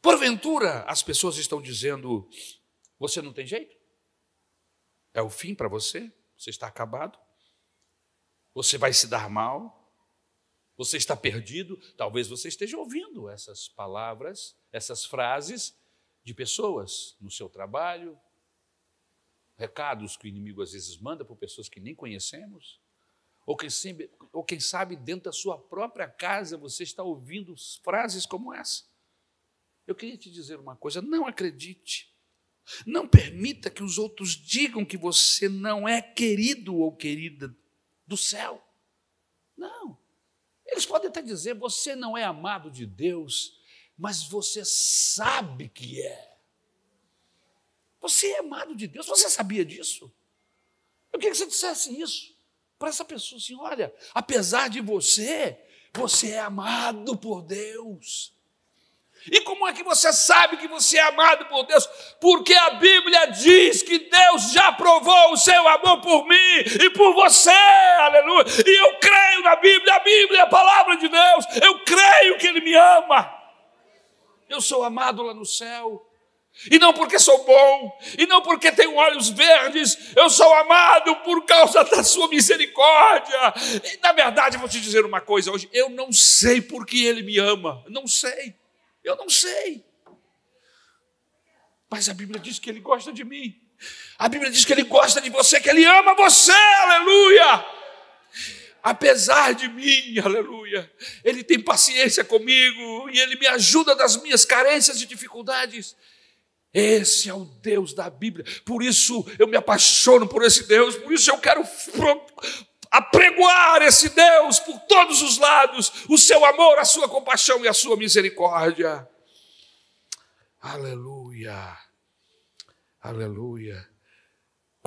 Porventura, as pessoas estão dizendo: você não tem jeito? É o fim para você? Você está acabado? Você vai se dar mal? Você está perdido? Talvez você esteja ouvindo essas palavras, essas frases de pessoas no seu trabalho, recados que o inimigo às vezes manda por pessoas que nem conhecemos, ou quem, sabe, ou quem sabe dentro da sua própria casa você está ouvindo frases como essa. Eu queria te dizer uma coisa: não acredite. Não permita que os outros digam que você não é querido ou querida do céu. Não. Eles podem até dizer: você não é amado de Deus, mas você sabe que é. Você é amado de Deus, você sabia disso? Eu queria que você dissesse isso para essa pessoa assim: olha, apesar de você, você é amado por Deus. E como é que você sabe que você é amado por Deus? Porque a Bíblia diz que Deus já provou o seu amor por mim e por você, aleluia. E eu creio na Bíblia, a Bíblia é a palavra de Deus, eu creio que Ele me ama. Eu sou amado lá no céu. E não porque sou bom, e não porque tenho olhos verdes, eu sou amado por causa da sua misericórdia. E, na verdade, vou te dizer uma coisa hoje: eu não sei porque Ele me ama, não sei. Eu não sei. Mas a Bíblia diz que Ele gosta de mim. A Bíblia diz que Ele gosta de você, que Ele ama você, aleluia. Apesar de mim, aleluia, Ele tem paciência comigo e Ele me ajuda das minhas carências e dificuldades. Esse é o Deus da Bíblia, por isso eu me apaixono por esse Deus, por isso eu quero apregoar esse Deus por todos os lados, o seu amor, a sua compaixão e a sua misericórdia. Aleluia, aleluia.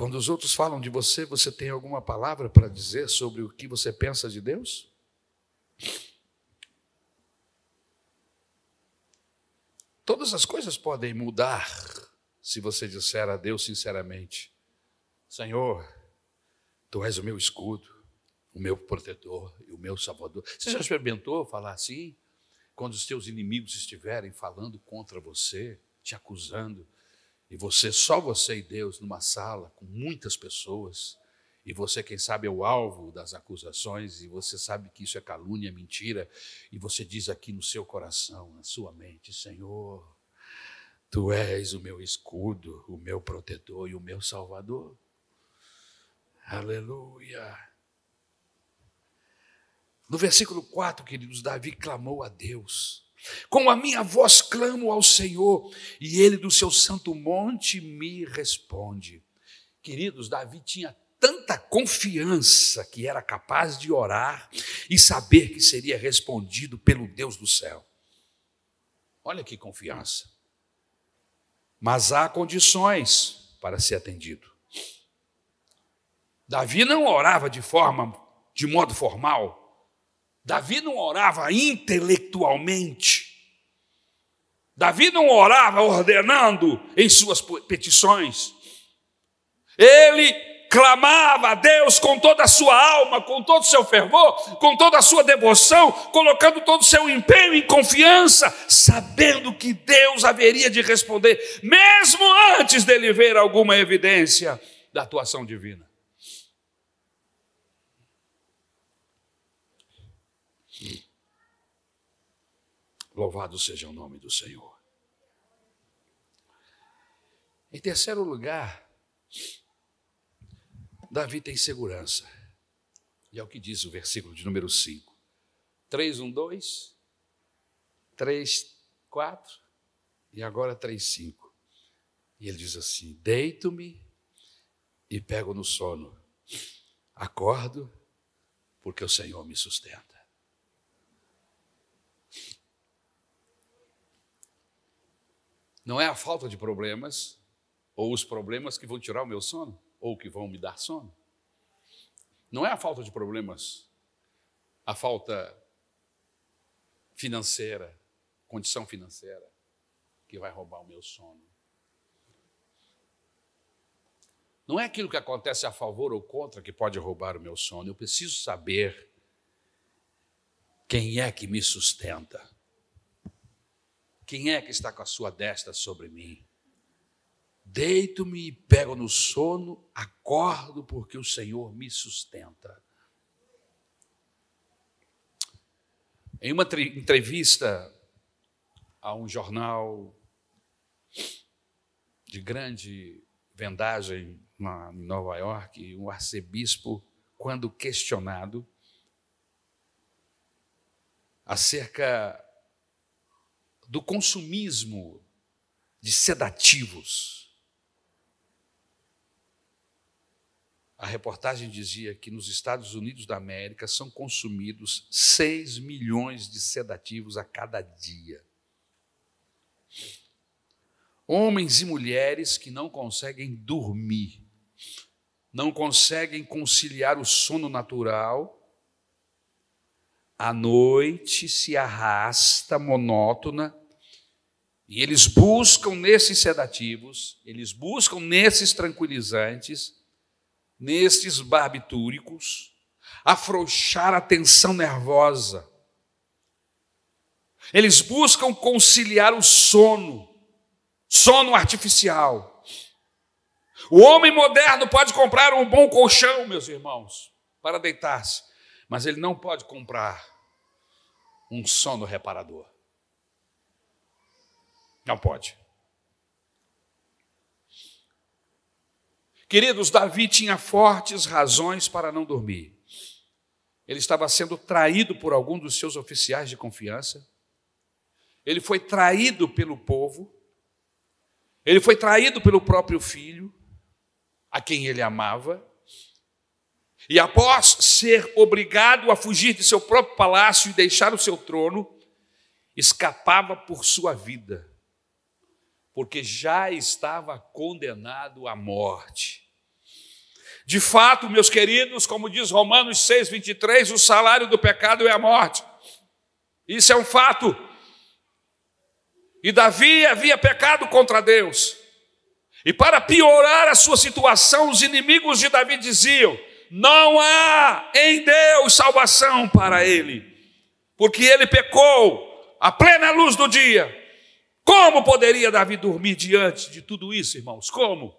Quando os outros falam de você, você tem alguma palavra para dizer sobre o que você pensa de Deus? Todas as coisas podem mudar se você disser a Deus sinceramente: Senhor, Tu és o meu escudo, o meu protetor e o meu salvador. Você já experimentou falar assim? Quando os teus inimigos estiverem falando contra você, te acusando, e você, só você e Deus, numa sala com muitas pessoas, e você, quem sabe, é o alvo das acusações, e você sabe que isso é calúnia, mentira, e você diz aqui no seu coração, na sua mente: Senhor, tu és o meu escudo, o meu protetor e o meu salvador. Aleluia. No versículo 4, queridos, Davi clamou a Deus. Com a minha voz clamo ao Senhor, e ele do seu santo monte me responde. Queridos, Davi tinha tanta confiança que era capaz de orar e saber que seria respondido pelo Deus do céu. Olha que confiança. Mas há condições para ser atendido. Davi não orava de forma, de modo formal. Davi não orava intelectualmente. Davi não orava ordenando em suas petições. Ele clamava a Deus com toda a sua alma, com todo o seu fervor, com toda a sua devoção, colocando todo o seu empenho e confiança, sabendo que Deus haveria de responder, mesmo antes dele ver alguma evidência da atuação divina. Louvado seja o nome do Senhor. Em terceiro lugar, Davi tem segurança. E é o que diz o versículo de número 5. 3, 1, 2, 3, 4 e agora 3, 5. E ele diz assim: Deito-me e pego no sono, acordo, porque o Senhor me sustenta. Não é a falta de problemas ou os problemas que vão tirar o meu sono ou que vão me dar sono. Não é a falta de problemas, a falta financeira, condição financeira, que vai roubar o meu sono. Não é aquilo que acontece a favor ou contra que pode roubar o meu sono. Eu preciso saber quem é que me sustenta. Quem é que está com a sua destra sobre mim? Deito-me e pego no sono, acordo porque o Senhor me sustenta. Em uma entrevista a um jornal de grande vendagem em Nova York, o arcebispo, quando questionado acerca do consumismo de sedativos. A reportagem dizia que nos Estados Unidos da América são consumidos 6 milhões de sedativos a cada dia. Homens e mulheres que não conseguem dormir, não conseguem conciliar o sono natural a noite se arrasta monótona e eles buscam nesses sedativos, eles buscam nesses tranquilizantes, nesses barbitúricos, afrouxar a tensão nervosa. Eles buscam conciliar o sono, sono artificial. O homem moderno pode comprar um bom colchão, meus irmãos, para deitar-se, mas ele não pode comprar um sono reparador. Não pode. Queridos, Davi tinha fortes razões para não dormir. Ele estava sendo traído por algum dos seus oficiais de confiança. Ele foi traído pelo povo. Ele foi traído pelo próprio filho, a quem ele amava. E após ser obrigado a fugir de seu próprio palácio e deixar o seu trono, escapava por sua vida porque já estava condenado à morte. De fato, meus queridos, como diz Romanos 6, 23, o salário do pecado é a morte. Isso é um fato. E Davi havia pecado contra Deus. E para piorar a sua situação, os inimigos de Davi diziam: não há em Deus salvação para ele, porque ele pecou à plena luz do dia como poderia Davi dormir diante de tudo isso, irmãos? Como?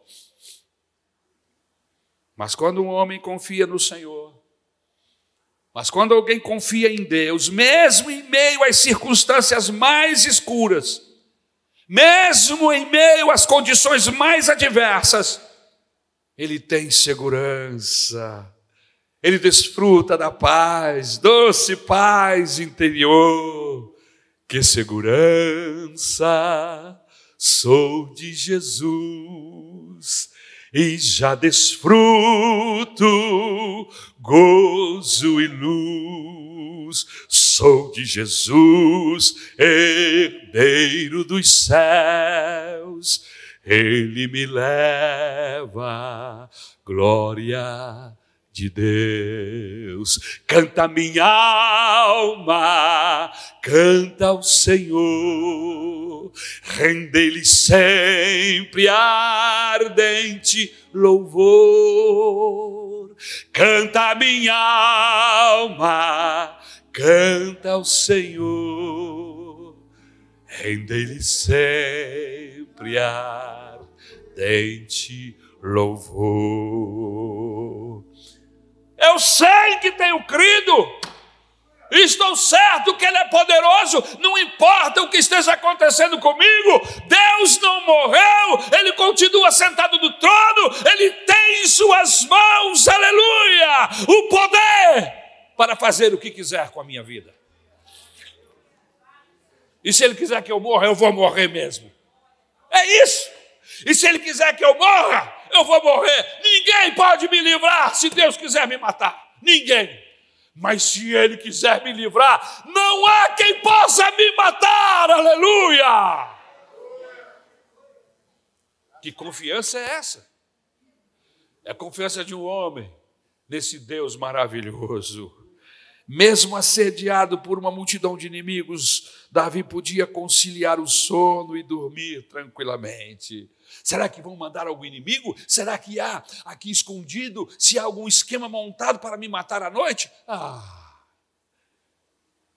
Mas quando um homem confia no Senhor, mas quando alguém confia em Deus, mesmo em meio às circunstâncias mais escuras, mesmo em meio às condições mais adversas, ele tem segurança, ele desfruta da paz, doce paz interior que segurança sou de Jesus e já desfruto gozo e luz. Sou de Jesus, herdeiro dos céus, ele me leva glória de Deus. Canta minha alma, canta ao Senhor, rende-lhe sempre ardente louvor. Canta minha alma, canta ao Senhor, rende-lhe sempre ardente louvor. Eu sei que tenho crido. Estou certo que Ele é poderoso, não importa o que esteja acontecendo comigo, Deus não morreu, Ele continua sentado no trono, Ele tem em Suas mãos, aleluia, o poder para fazer o que quiser com a minha vida. E se Ele quiser que eu morra, eu vou morrer mesmo. É isso. E se Ele quiser que eu morra, eu vou morrer. Ninguém pode me livrar se Deus quiser me matar. Ninguém. Mas se Ele quiser me livrar, não há quem possa me matar. Aleluia! Que confiança é essa? É a confiança de um homem nesse Deus maravilhoso. Mesmo assediado por uma multidão de inimigos, Davi podia conciliar o sono e dormir tranquilamente. Será que vão mandar algum inimigo? Será que há aqui escondido, se há algum esquema montado para me matar à noite? Ah!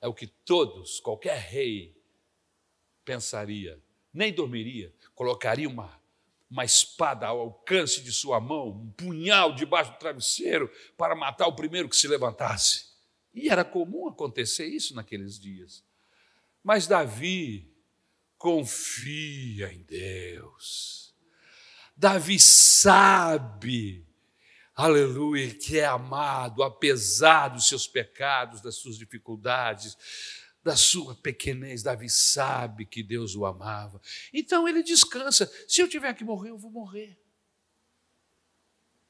É o que todos, qualquer rei, pensaria. Nem dormiria, colocaria uma, uma espada ao alcance de sua mão, um punhal debaixo do travesseiro para matar o primeiro que se levantasse. E era comum acontecer isso naqueles dias. Mas Davi confia em Deus. Davi sabe, aleluia, que é amado, apesar dos seus pecados, das suas dificuldades, da sua pequenez. Davi sabe que Deus o amava. Então ele descansa. Se eu tiver que morrer, eu vou morrer.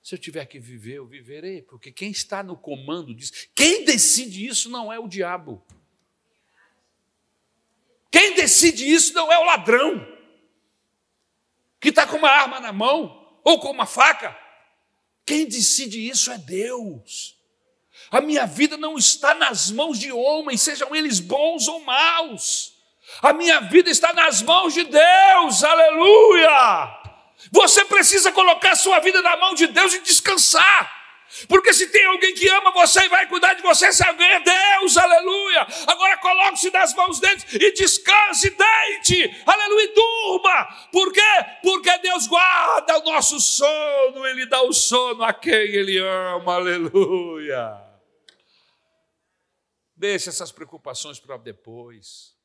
Se eu tiver que viver, eu viverei, porque quem está no comando diz, quem decide isso não é o diabo. Quem decide isso não é o ladrão, que está com uma arma na mão ou com uma faca. Quem decide isso é Deus. A minha vida não está nas mãos de homens, sejam eles bons ou maus. A minha vida está nas mãos de Deus, aleluia! Você precisa colocar sua vida na mão de Deus e descansar. Porque se tem alguém que ama você e vai cuidar de você, alguém é Deus, aleluia. Agora coloque-se nas mãos dele e descanse, deite, aleluia, e durma. Por quê? Porque Deus guarda o nosso sono, Ele dá o sono a quem Ele ama, aleluia. Deixe essas preocupações para depois.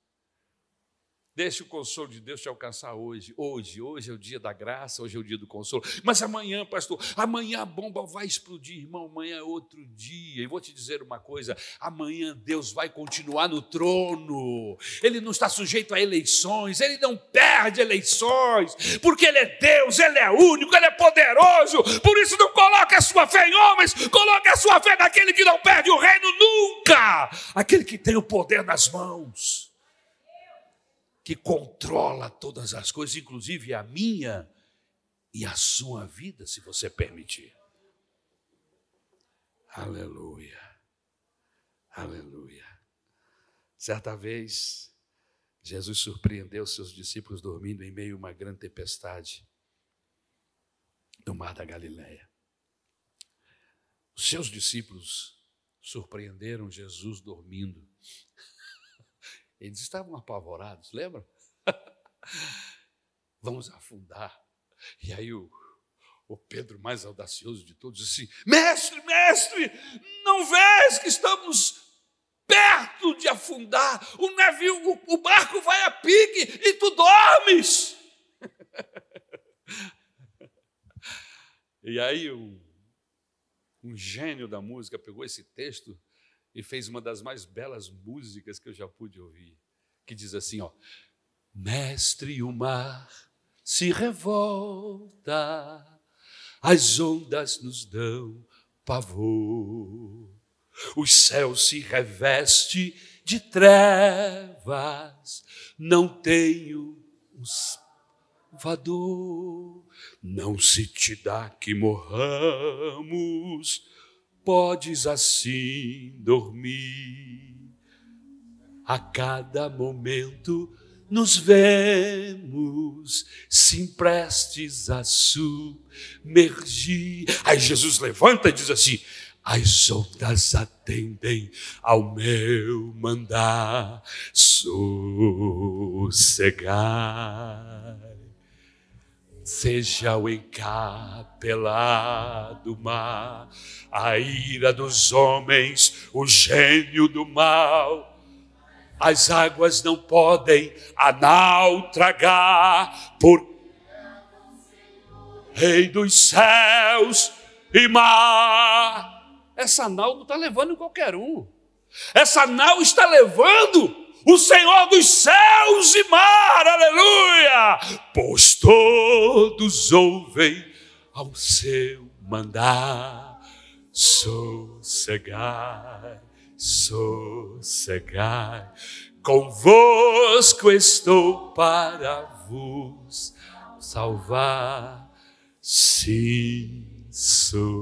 Deixe o consolo de Deus te alcançar hoje. Hoje, hoje é o dia da graça, hoje é o dia do consolo. Mas amanhã, pastor, amanhã a bomba vai explodir, irmão. Amanhã é outro dia. E vou te dizer uma coisa: amanhã Deus vai continuar no trono. Ele não está sujeito a eleições, ele não perde eleições, porque ele é Deus, ele é único, ele é poderoso. Por isso, não coloque a sua fé em homens, coloque a sua fé naquele que não perde o reino nunca, aquele que tem o poder nas mãos que controla todas as coisas, inclusive a minha e a sua vida, se você permitir. Aleluia. Aleluia. Certa vez, Jesus surpreendeu seus discípulos dormindo em meio a uma grande tempestade no mar da Galileia. Os seus discípulos surpreenderam Jesus dormindo. Eles estavam apavorados, lembra? Vamos afundar. E aí o, o Pedro, mais audacioso de todos, disse assim: Mestre, mestre, não vês que estamos perto de afundar? O navio, o, o barco vai a pique e tu dormes. e aí um, um gênio da música pegou esse texto e fez uma das mais belas músicas que eu já pude ouvir, que diz assim, ó: Mestre, o mar se revolta, as ondas nos dão pavor, o céu se reveste de trevas, não tenho um salvador, não se te dá que morramos podes assim dormir. A cada momento nos vemos, se prestes a submergir. Aí Jesus levanta e diz assim: as ondas atendem ao meu mandar sossegar seja o encapelado mar, a ira dos homens, o gênio do mal. As águas não podem a nau tragar, por Rei dos céus e mar. Essa nau não está levando qualquer um. Essa nau está levando o Senhor dos céus e mar, aleluia! Pois todos ouvem ao seu mandar, sossegai, sossegai, convosco estou para vos salvar, sim, sossegar.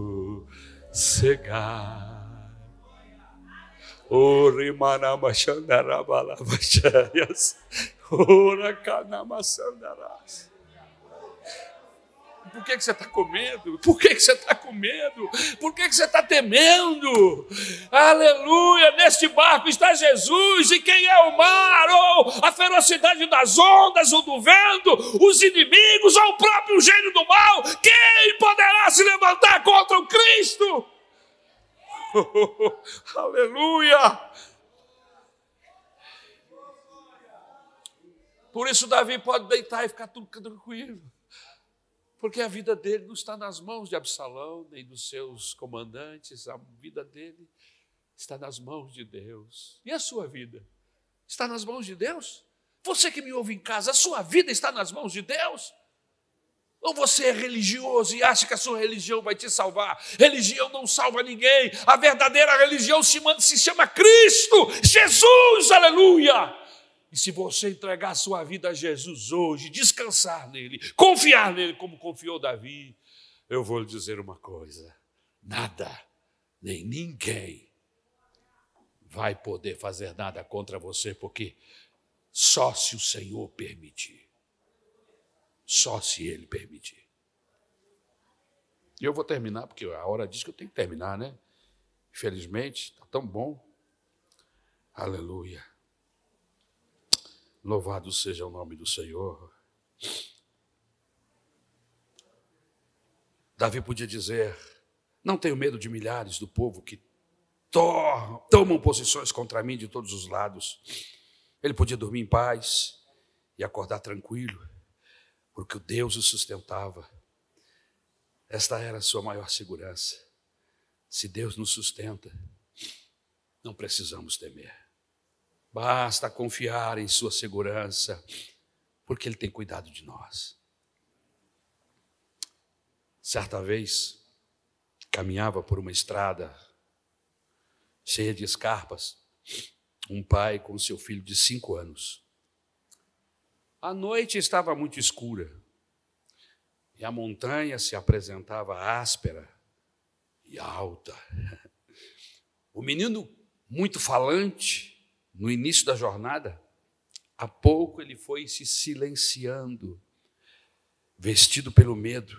Por que, que você está com medo? Por que, que você está com medo? Por que, que você está temendo? Aleluia! Neste barco está Jesus, e quem é o mar, ou a ferocidade das ondas, ou do vento, os inimigos, ou o próprio gênio do mal, quem poderá se levantar contra o Cristo? aleluia! Por isso, Davi pode deitar e ficar tudo tranquilo porque a vida dele não está nas mãos de Absalão, nem dos seus comandantes, a vida dele está nas mãos de Deus. E a sua vida? Está nas mãos de Deus? Você que me ouve em casa, a sua vida está nas mãos de Deus? Ou você é religioso e acha que a sua religião vai te salvar? Religião não salva ninguém. A verdadeira religião se, se chama Cristo, Jesus, aleluia. E se você entregar a sua vida a Jesus hoje, descansar nele, confiar nele como confiou Davi, eu vou lhe dizer uma coisa: nada, nem ninguém vai poder fazer nada contra você, porque só se o Senhor permitir. Só se Ele permitir. E eu vou terminar, porque a hora diz que eu tenho que terminar, né? Infelizmente, está tão bom. Aleluia. Louvado seja o nome do Senhor. Davi podia dizer: Não tenho medo de milhares do povo que tomam posições contra mim de todos os lados. Ele podia dormir em paz e acordar tranquilo, porque o Deus o sustentava. Esta era a sua maior segurança. Se Deus nos sustenta, não precisamos temer. Basta confiar em Sua segurança, porque Ele tem cuidado de nós. Certa vez, caminhava por uma estrada cheia de escarpas, um pai com seu filho de cinco anos. A noite estava muito escura e a montanha se apresentava áspera e alta. O menino, muito falante, no início da jornada, a pouco ele foi se silenciando, vestido pelo medo.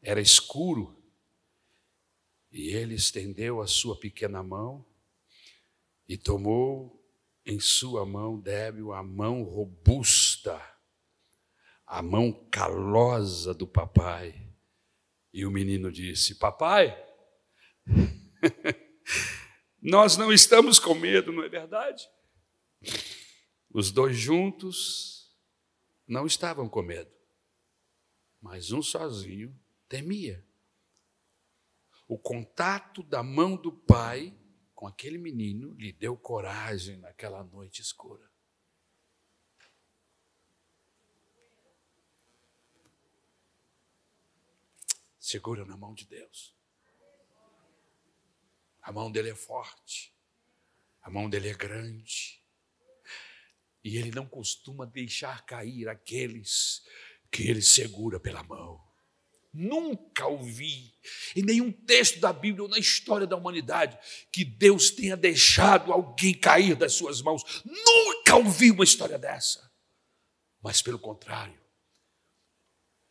Era escuro, e ele estendeu a sua pequena mão e tomou em sua mão débil a mão robusta, a mão calosa do papai. E o menino disse: Papai, Nós não estamos com medo, não é verdade? Os dois juntos não estavam com medo, mas um sozinho temia. O contato da mão do pai com aquele menino lhe deu coragem naquela noite escura. Segura na mão de Deus. A mão dele é forte, a mão dele é grande. E ele não costuma deixar cair aqueles que ele segura pela mão. Nunca ouvi em nenhum texto da Bíblia ou na história da humanidade que Deus tenha deixado alguém cair das suas mãos. Nunca ouvi uma história dessa. Mas pelo contrário,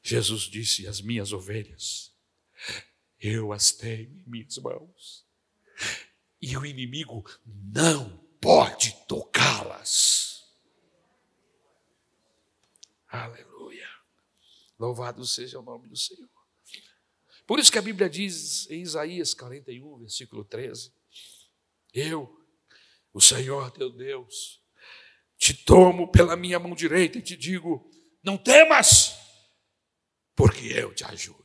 Jesus disse: As minhas ovelhas, eu as tenho em minhas mãos e o inimigo não pode tocá-las. Aleluia. Louvado seja o nome do Senhor. Por isso que a Bíblia diz em Isaías 41, versículo 13: Eu, o Senhor teu Deus, te tomo pela minha mão direita e te digo: não temas, porque eu te ajudo.